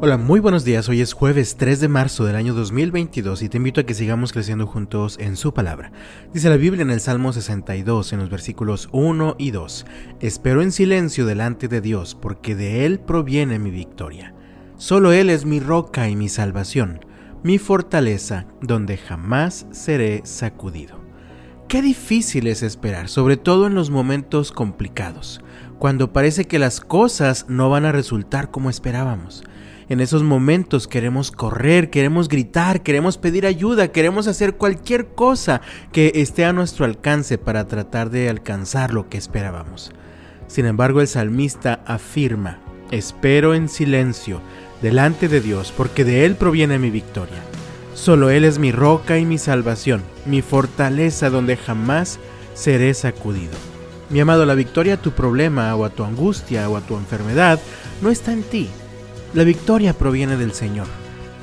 Hola, muy buenos días. Hoy es jueves 3 de marzo del año 2022 y te invito a que sigamos creciendo juntos en su palabra. Dice la Biblia en el Salmo 62, en los versículos 1 y 2. Espero en silencio delante de Dios, porque de Él proviene mi victoria. Solo Él es mi roca y mi salvación, mi fortaleza, donde jamás seré sacudido. Qué difícil es esperar, sobre todo en los momentos complicados, cuando parece que las cosas no van a resultar como esperábamos. En esos momentos queremos correr, queremos gritar, queremos pedir ayuda, queremos hacer cualquier cosa que esté a nuestro alcance para tratar de alcanzar lo que esperábamos. Sin embargo, el salmista afirma, espero en silencio delante de Dios, porque de Él proviene mi victoria. Solo Él es mi roca y mi salvación, mi fortaleza donde jamás seré sacudido. Mi amado, la victoria a tu problema o a tu angustia o a tu enfermedad no está en ti, la victoria proviene del Señor.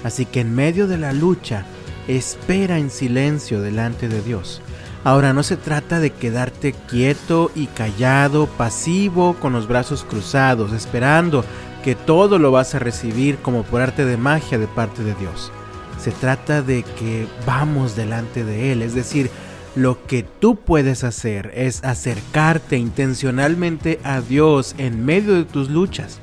Así que en medio de la lucha, espera en silencio delante de Dios. Ahora no se trata de quedarte quieto y callado, pasivo, con los brazos cruzados, esperando que todo lo vas a recibir como por arte de magia de parte de Dios. Se trata de que vamos delante de Él, es decir, lo que tú puedes hacer es acercarte intencionalmente a Dios en medio de tus luchas.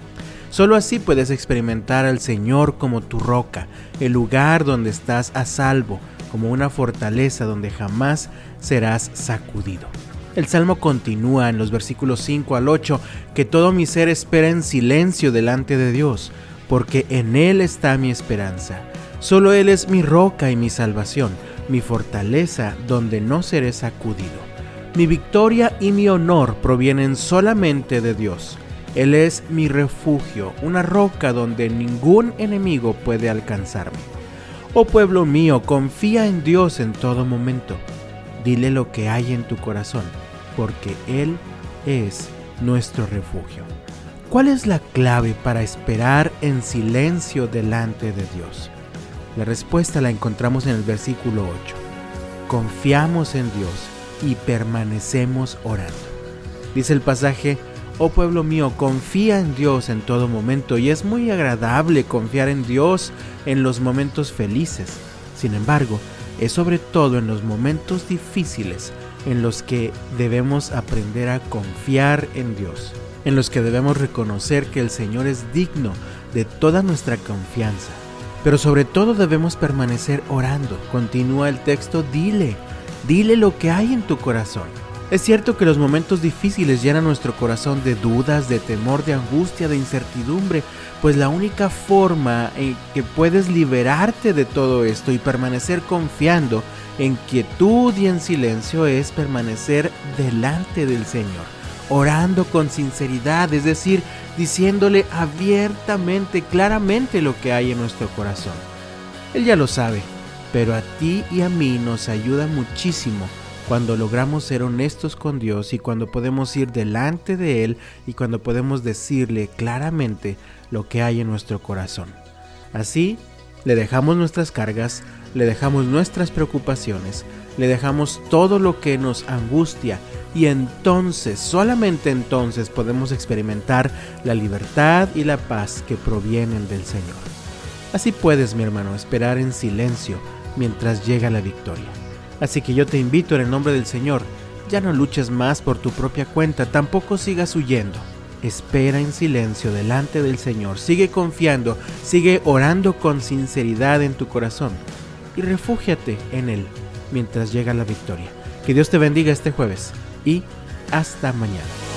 Solo así puedes experimentar al Señor como tu roca, el lugar donde estás a salvo, como una fortaleza donde jamás serás sacudido. El salmo continúa en los versículos 5 al 8 que todo mi ser espera en silencio delante de Dios, porque en Él está mi esperanza. Solo Él es mi roca y mi salvación, mi fortaleza donde no seré sacudido. Mi victoria y mi honor provienen solamente de Dios. Él es mi refugio, una roca donde ningún enemigo puede alcanzarme. Oh pueblo mío, confía en Dios en todo momento. Dile lo que hay en tu corazón, porque Él es nuestro refugio. ¿Cuál es la clave para esperar en silencio delante de Dios? La respuesta la encontramos en el versículo 8. Confiamos en Dios y permanecemos orando. Dice el pasaje, Oh pueblo mío, confía en Dios en todo momento y es muy agradable confiar en Dios en los momentos felices. Sin embargo, es sobre todo en los momentos difíciles en los que debemos aprender a confiar en Dios, en los que debemos reconocer que el Señor es digno de toda nuestra confianza. Pero sobre todo debemos permanecer orando. Continúa el texto, dile, dile lo que hay en tu corazón. Es cierto que los momentos difíciles llenan nuestro corazón de dudas, de temor, de angustia, de incertidumbre, pues la única forma en que puedes liberarte de todo esto y permanecer confiando en quietud y en silencio es permanecer delante del Señor, orando con sinceridad, es decir, diciéndole abiertamente, claramente lo que hay en nuestro corazón. Él ya lo sabe, pero a ti y a mí nos ayuda muchísimo cuando logramos ser honestos con Dios y cuando podemos ir delante de Él y cuando podemos decirle claramente lo que hay en nuestro corazón. Así, le dejamos nuestras cargas, le dejamos nuestras preocupaciones, le dejamos todo lo que nos angustia y entonces, solamente entonces podemos experimentar la libertad y la paz que provienen del Señor. Así puedes, mi hermano, esperar en silencio mientras llega la victoria. Así que yo te invito en el nombre del Señor, ya no luches más por tu propia cuenta, tampoco sigas huyendo. Espera en silencio delante del Señor, sigue confiando, sigue orando con sinceridad en tu corazón y refúgiate en Él mientras llega la victoria. Que Dios te bendiga este jueves y hasta mañana.